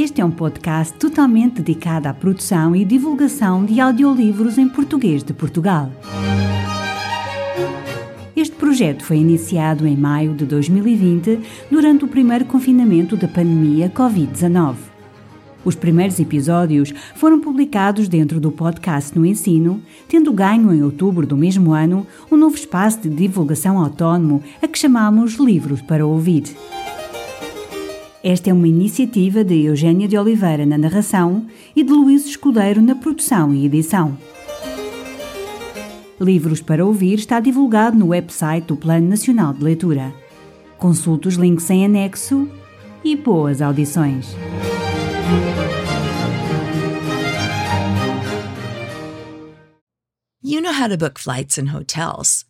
Este é um podcast totalmente dedicado à produção e divulgação de audiolivros em português de Portugal. Este projeto foi iniciado em maio de 2020, durante o primeiro confinamento da pandemia Covid-19. Os primeiros episódios foram publicados dentro do podcast no ensino, tendo ganho em outubro do mesmo ano um novo espaço de divulgação autónomo a que chamamos Livros para Ouvir. Esta é uma iniciativa de Eugênia de Oliveira na narração e de Luís Escudeiro na produção e edição. Livros para ouvir está divulgado no website do Plano Nacional de Leitura. Consulte os links em anexo e boas audições. You know how to book flights and hotels.